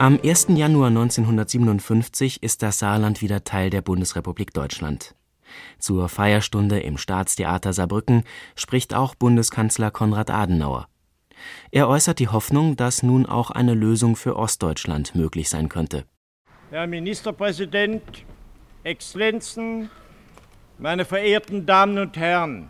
Am 1. Januar 1957 ist das Saarland wieder Teil der Bundesrepublik Deutschland. Zur Feierstunde im Staatstheater Saarbrücken spricht auch Bundeskanzler Konrad Adenauer. Er äußert die Hoffnung, dass nun auch eine Lösung für Ostdeutschland möglich sein könnte. Herr Ministerpräsident, Exzellenzen, meine verehrten Damen und Herren,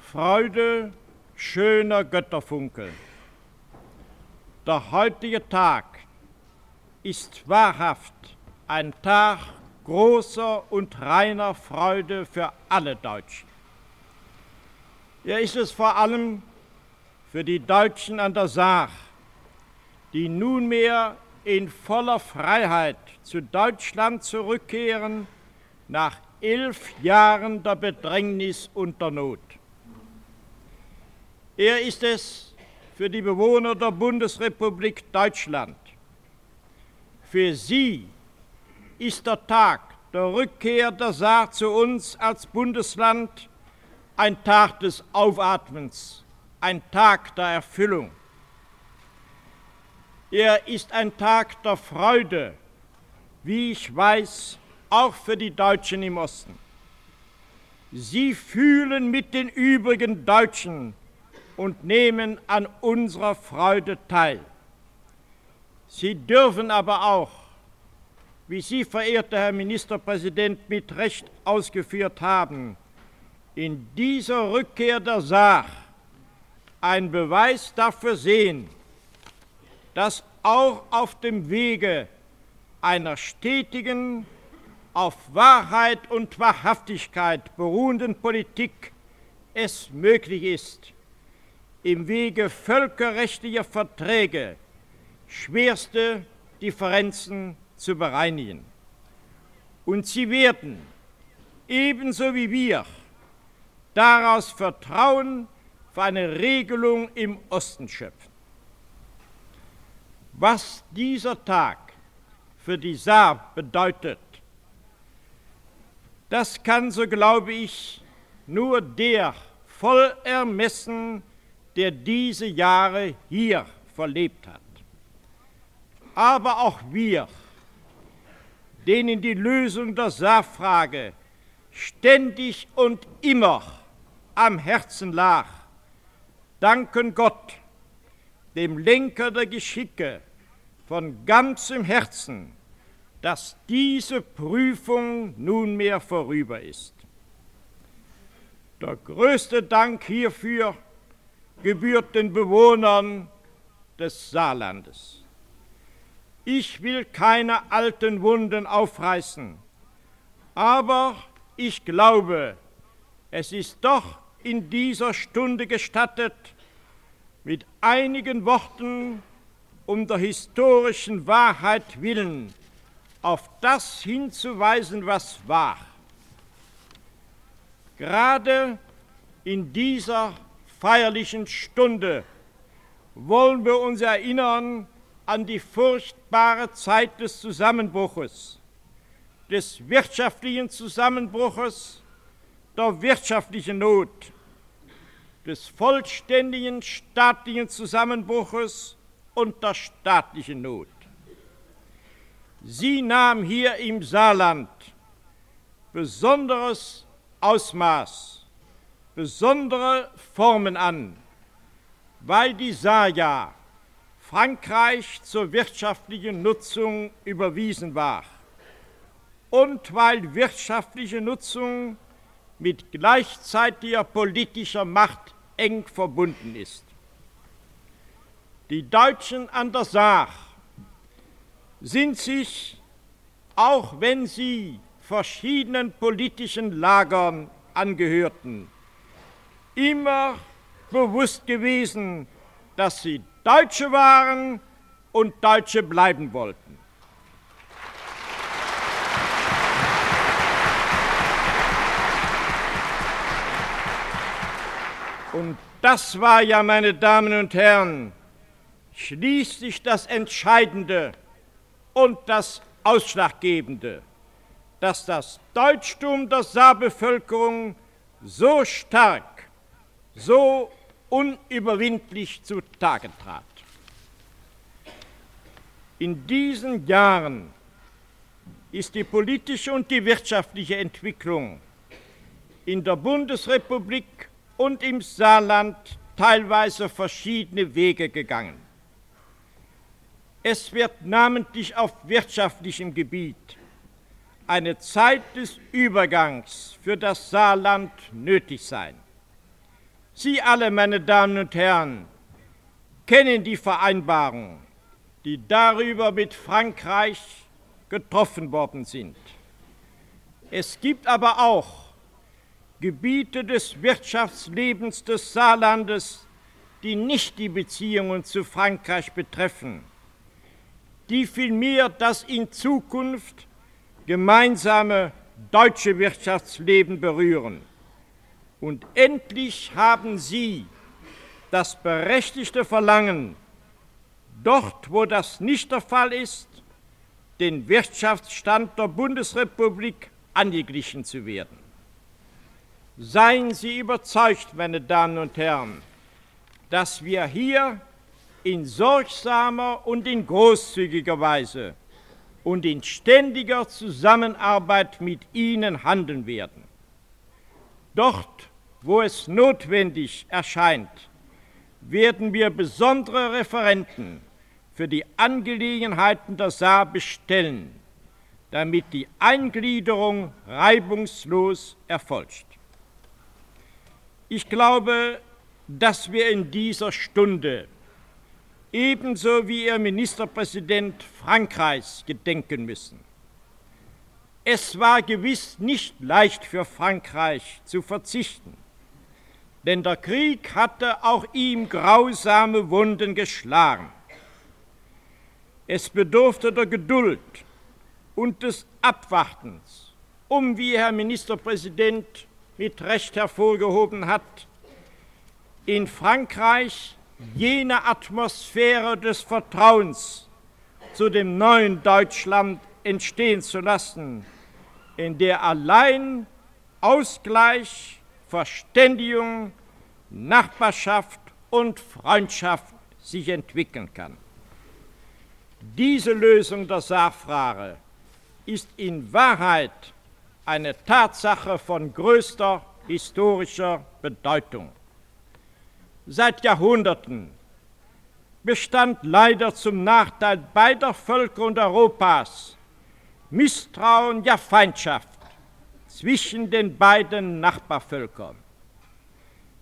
Freude schöner Götterfunkel. Der heutige Tag ist wahrhaft ein Tag großer und reiner Freude für alle Deutschen. Er ist es vor allem für die Deutschen an der Saar, die nunmehr in voller Freiheit zu Deutschland zurückkehren nach elf Jahren der Bedrängnis und der Not. Er ist es für die Bewohner der Bundesrepublik Deutschland. Für sie ist der Tag der Rückkehr der Saar zu uns als Bundesland ein Tag des Aufatmens, ein Tag der Erfüllung. Er ist ein Tag der Freude, wie ich weiß, auch für die Deutschen im Osten. Sie fühlen mit den übrigen Deutschen und nehmen an unserer Freude teil. Sie dürfen aber auch, wie Sie, verehrter Herr Ministerpräsident, mit Recht ausgeführt haben, in dieser Rückkehr der Saar ein Beweis dafür sehen, dass auch auf dem Wege einer stetigen, auf Wahrheit und Wahrhaftigkeit beruhenden Politik es möglich ist, im Wege völkerrechtlicher Verträge schwerste Differenzen zu bereinigen. Und sie werden, ebenso wie wir, daraus Vertrauen für eine Regelung im Osten schöpfen. Was dieser Tag für die Saar bedeutet, das kann, so glaube ich, nur der voll ermessen, der diese Jahre hier verlebt hat. Aber auch wir, denen die Lösung der Saarfrage ständig und immer am Herzen lag, danken Gott, dem Lenker der Geschicke, von ganzem Herzen, dass diese Prüfung nunmehr vorüber ist. Der größte Dank hierfür gebührt den Bewohnern des Saarlandes. Ich will keine alten Wunden aufreißen, aber ich glaube, es ist doch in dieser Stunde gestattet, mit einigen Worten um der historischen Wahrheit willen auf das hinzuweisen, was war. Gerade in dieser feierlichen Stunde wollen wir uns erinnern an die furchtbare Zeit des Zusammenbruches, des wirtschaftlichen Zusammenbruches, der wirtschaftlichen Not, des vollständigen staatlichen Zusammenbruches und der staatlichen Not. Sie nahm hier im Saarland besonderes Ausmaß besondere Formen an, weil die Saja Frankreich zur wirtschaftlichen Nutzung überwiesen war und weil wirtschaftliche Nutzung mit gleichzeitiger politischer Macht eng verbunden ist. Die Deutschen an der Saar sind sich, auch wenn sie verschiedenen politischen Lagern angehörten, immer bewusst gewesen, dass sie Deutsche waren und Deutsche bleiben wollten. Und das war ja, meine Damen und Herren, schließlich das Entscheidende und das Ausschlaggebende, dass das Deutschtum der Saarbevölkerung so stark so unüberwindlich zutage trat. In diesen Jahren ist die politische und die wirtschaftliche Entwicklung in der Bundesrepublik und im Saarland teilweise verschiedene Wege gegangen. Es wird namentlich auf wirtschaftlichem Gebiet eine Zeit des Übergangs für das Saarland nötig sein. Sie alle, meine Damen und Herren, kennen die Vereinbarung, die darüber mit Frankreich getroffen worden sind. Es gibt aber auch Gebiete des Wirtschaftslebens des Saarlandes, die nicht die Beziehungen zu Frankreich betreffen, die vielmehr das in Zukunft gemeinsame deutsche Wirtschaftsleben berühren. Und endlich haben Sie das berechtigte Verlangen, dort, wo das nicht der Fall ist, den Wirtschaftsstand der Bundesrepublik angeglichen zu werden. Seien Sie überzeugt, meine Damen und Herren, dass wir hier in sorgsamer und in großzügiger Weise und in ständiger Zusammenarbeit mit Ihnen handeln werden. Dort, wo es notwendig erscheint, werden wir besondere Referenten für die Angelegenheiten der Saar bestellen, damit die Eingliederung reibungslos erfolgt. Ich glaube, dass wir in dieser Stunde ebenso wie ihr Ministerpräsident Frankreichs gedenken müssen. Es war gewiss nicht leicht für Frankreich zu verzichten, denn der Krieg hatte auch ihm grausame Wunden geschlagen. Es bedurfte der Geduld und des Abwartens, um, wie Herr Ministerpräsident mit Recht hervorgehoben hat, in Frankreich jene Atmosphäre des Vertrauens zu dem neuen Deutschland entstehen zu lassen, in der allein Ausgleich, Verständigung, Nachbarschaft und Freundschaft sich entwickeln kann. Diese Lösung der Saarfrage ist in Wahrheit eine Tatsache von größter historischer Bedeutung. Seit Jahrhunderten bestand leider zum Nachteil beider Völker und Europas Misstrauen, ja Feindschaft zwischen den beiden Nachbarvölkern.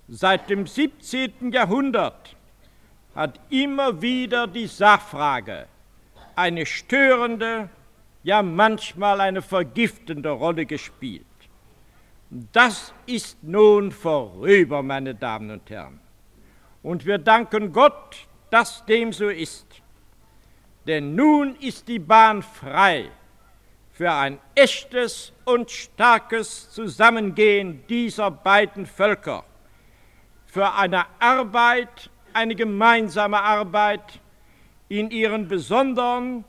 Seit dem 17. Jahrhundert hat immer wieder die Sachfrage eine störende, ja manchmal eine vergiftende Rolle gespielt. Das ist nun vorüber, meine Damen und Herren. Und wir danken Gott, dass dem so ist. Denn nun ist die Bahn frei für ein echtes und starkes Zusammengehen dieser beiden Völker, für eine Arbeit, eine gemeinsame Arbeit in ihren besonderen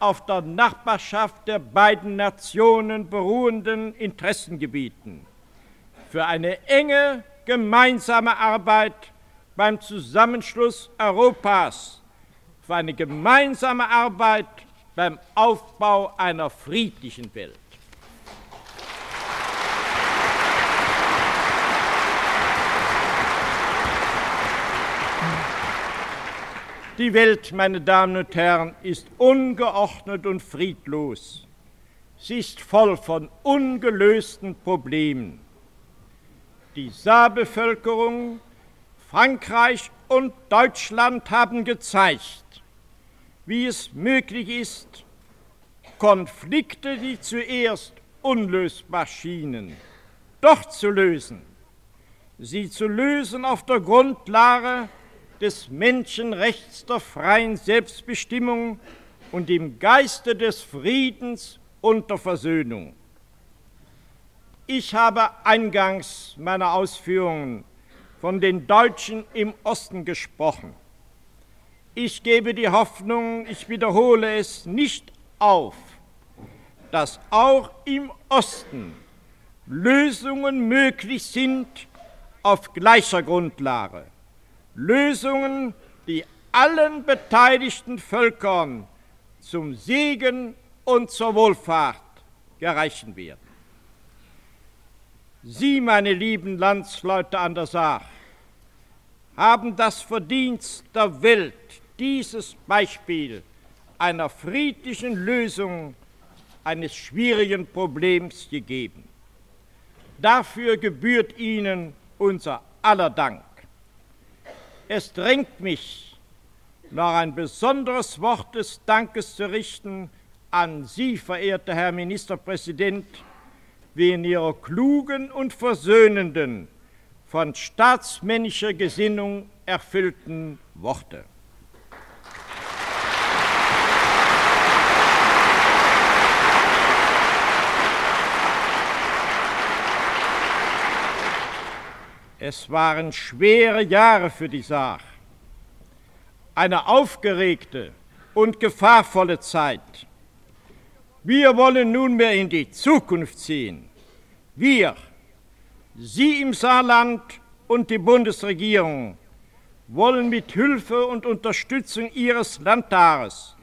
auf der Nachbarschaft der beiden Nationen beruhenden Interessengebieten, für eine enge gemeinsame Arbeit beim Zusammenschluss Europas, für eine gemeinsame Arbeit beim Aufbau einer friedlichen Welt. Die Welt, meine Damen und Herren, ist ungeordnet und friedlos. Sie ist voll von ungelösten Problemen. Die Saarbevölkerung, Frankreich und Deutschland haben gezeigt, wie es möglich ist, Konflikte, die zuerst unlösbar schienen, doch zu lösen. Sie zu lösen auf der Grundlage des Menschenrechts der freien Selbstbestimmung und im Geiste des Friedens und der Versöhnung. Ich habe eingangs meiner Ausführungen von den Deutschen im Osten gesprochen. Ich gebe die Hoffnung, ich wiederhole es nicht auf, dass auch im Osten Lösungen möglich sind auf gleicher Grundlage Lösungen, die allen beteiligten Völkern zum Segen und zur Wohlfahrt gereichen werden. Sie, meine lieben Landsleute an der Saar, haben das Verdienst der Welt, dieses Beispiel einer friedlichen Lösung eines schwierigen Problems gegeben. Dafür gebührt Ihnen unser aller Dank. Es drängt mich, noch ein besonderes Wort des Dankes zu richten an Sie, verehrter Herr Ministerpräsident, wegen Ihrer klugen und versöhnenden, von staatsmännischer Gesinnung erfüllten Worte. Es waren schwere Jahre für die Saar. Eine aufgeregte und gefahrvolle Zeit. Wir wollen nunmehr in die Zukunft ziehen. Wir, Sie im Saarland und die Bundesregierung, wollen mit Hilfe und Unterstützung Ihres Landtages,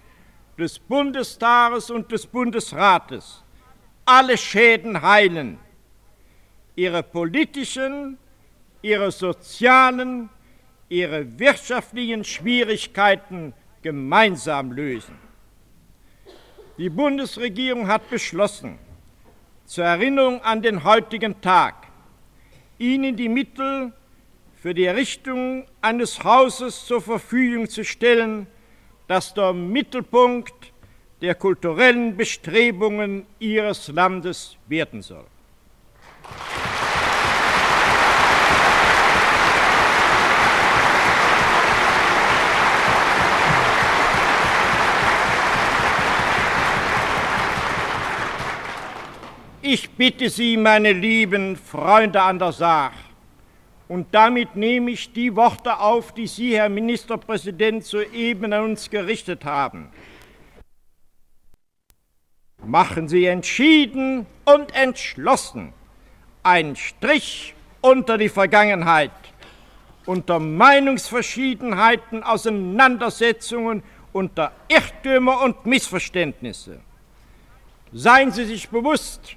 des Bundestages und des Bundesrates alle Schäden heilen, ihre politischen ihre sozialen, ihre wirtschaftlichen Schwierigkeiten gemeinsam lösen. Die Bundesregierung hat beschlossen, zur Erinnerung an den heutigen Tag Ihnen die Mittel für die Errichtung eines Hauses zur Verfügung zu stellen, das der Mittelpunkt der kulturellen Bestrebungen Ihres Landes werden soll. Ich bitte Sie, meine lieben Freunde an der Saar, und damit nehme ich die Worte auf, die Sie, Herr Ministerpräsident, soeben an uns gerichtet haben. Machen Sie entschieden und entschlossen einen Strich unter die Vergangenheit, unter Meinungsverschiedenheiten, Auseinandersetzungen, unter Irrtümer und Missverständnisse. Seien Sie sich bewusst,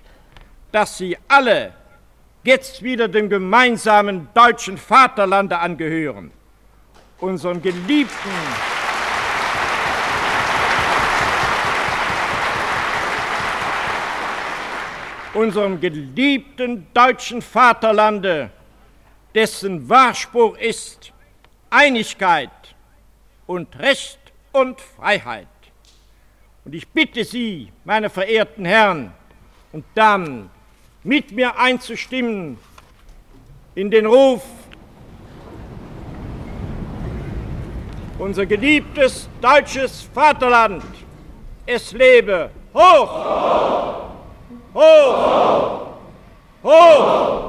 dass sie alle jetzt wieder dem gemeinsamen deutschen Vaterlande angehören, unserem geliebten unserem geliebten deutschen Vaterlande, dessen Wahrspruch ist Einigkeit und Recht und Freiheit. Und ich bitte Sie, meine verehrten Herren und Damen, mit mir einzustimmen in den Ruf, unser geliebtes deutsches Vaterland, es lebe hoch, hoch, hoch. hoch.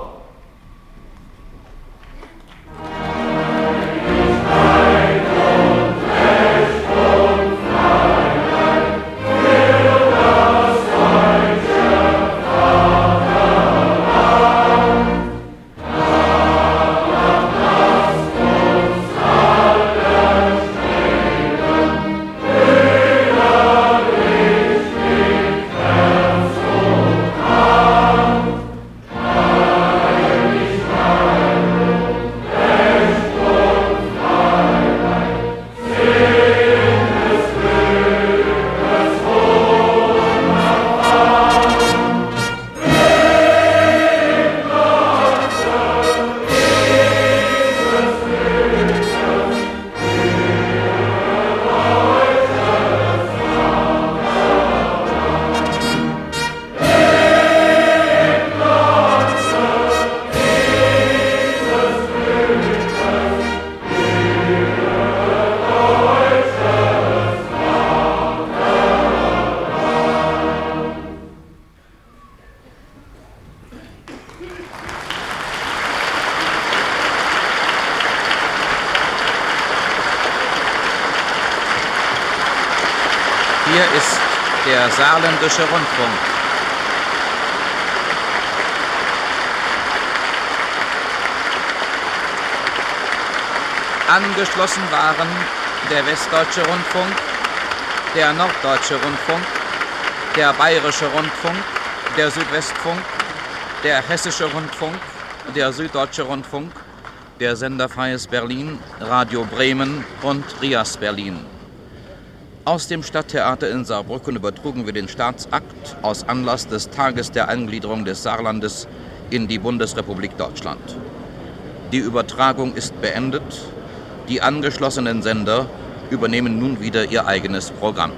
Saarländische Rundfunk. Angeschlossen waren der Westdeutsche Rundfunk, der Norddeutsche Rundfunk, der Bayerische Rundfunk, der Südwestfunk, der Hessische Rundfunk, der Süddeutsche Rundfunk, der Sender Freies Berlin, Radio Bremen und Rias Berlin. Aus dem Stadttheater in Saarbrücken übertrugen wir den Staatsakt aus Anlass des Tages der Eingliederung des Saarlandes in die Bundesrepublik Deutschland. Die Übertragung ist beendet. Die angeschlossenen Sender übernehmen nun wieder ihr eigenes Programm.